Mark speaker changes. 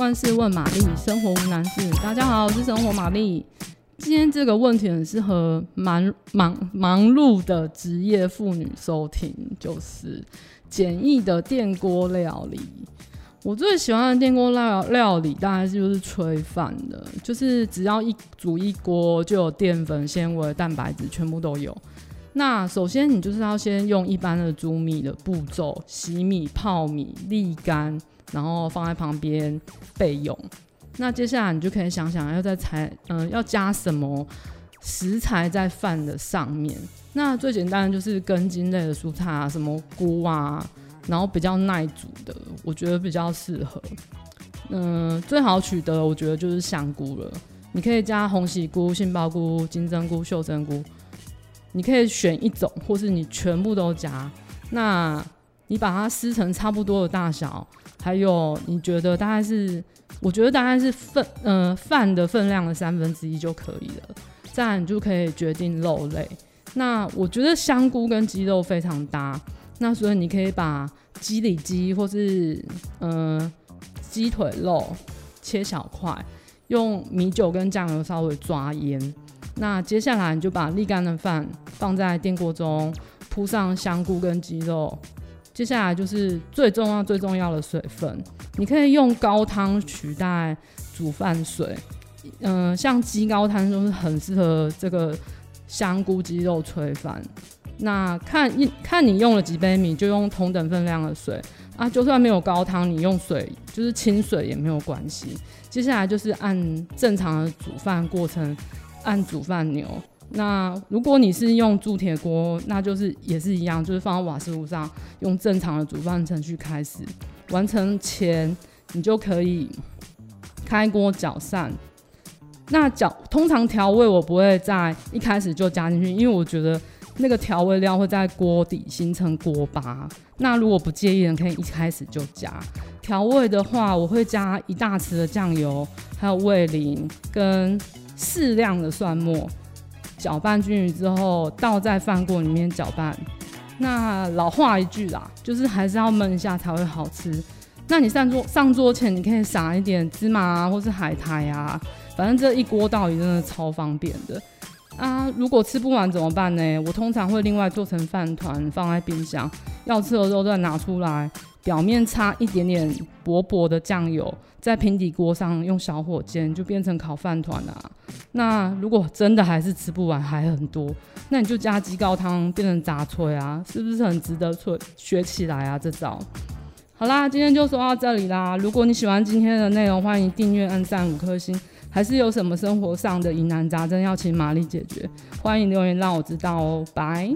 Speaker 1: 万事问玛丽，生活无难事。大家好，我是生活玛丽。今天这个问题很适合忙忙忙碌的职业妇女收听，就是简易的电锅料理。我最喜欢的电锅料料理，大概就是炊饭的，就是只要一煮一锅，就有淀粉、纤维、蛋白质，全部都有。那首先你就是要先用一般的煮米的步骤，洗米、泡米、沥干，然后放在旁边备用。那接下来你就可以想想要再裁，嗯、要加什么食材在饭的上面。那最简单的就是根茎类的蔬菜啊，什么菇啊，然后比较耐煮的，我觉得比较适合。嗯、最好取得我觉得就是香菇了。你可以加红喜菇、杏鲍菇、金针菇、秀珍菇。你可以选一种，或是你全部都加。那你把它撕成差不多的大小，还有你觉得大概是，我觉得大概是份，呃，饭的分量的三分之一就可以了。这样你就可以决定肉类。那我觉得香菇跟鸡肉非常搭，那所以你可以把鸡里脊或是呃鸡腿肉切小块，用米酒跟酱油稍微抓腌。那接下来你就把沥干的饭放在电锅中，铺上香菇跟鸡肉。接下来就是最重要最重要的水分，你可以用高汤取代煮饭水。嗯、像鸡高汤就是很适合这个香菇鸡肉炊饭。那看一看你用了几杯米，就用同等分量的水啊。就算没有高汤，你用水就是清水也没有关系。接下来就是按正常的煮饭过程。按煮饭钮，那如果你是用铸铁锅，那就是也是一样，就是放在瓦斯炉上，用正常的煮饭程序开始。完成前，你就可以开锅搅散。那搅通常调味我不会在一开始就加进去，因为我觉得那个调味料会在锅底形成锅巴。那如果不介意的，可以一开始就加。调味的话，我会加一大匙的酱油，还有味淋跟。适量的蒜末，搅拌均匀之后，倒在饭锅里面搅拌。那老话一句啦，就是还是要焖一下才会好吃。那你上桌上桌前，你可以撒一点芝麻啊，或是海苔啊，反正这一锅到底真的超方便的啊。如果吃不完怎么办呢？我通常会另外做成饭团放在冰箱，要吃的时候再拿出来。表面擦一点点薄薄的酱油，在平底锅上用小火煎，就变成烤饭团啦。那如果真的还是吃不完，还很多，那你就加鸡高汤变成杂炊啊，是不是很值得学学起来啊？这招。好啦，今天就说到这里啦。如果你喜欢今天的内容，欢迎订阅、按赞五颗星。还是有什么生活上的疑难杂症要请玛丽解决，欢迎留言让我知道哦。拜。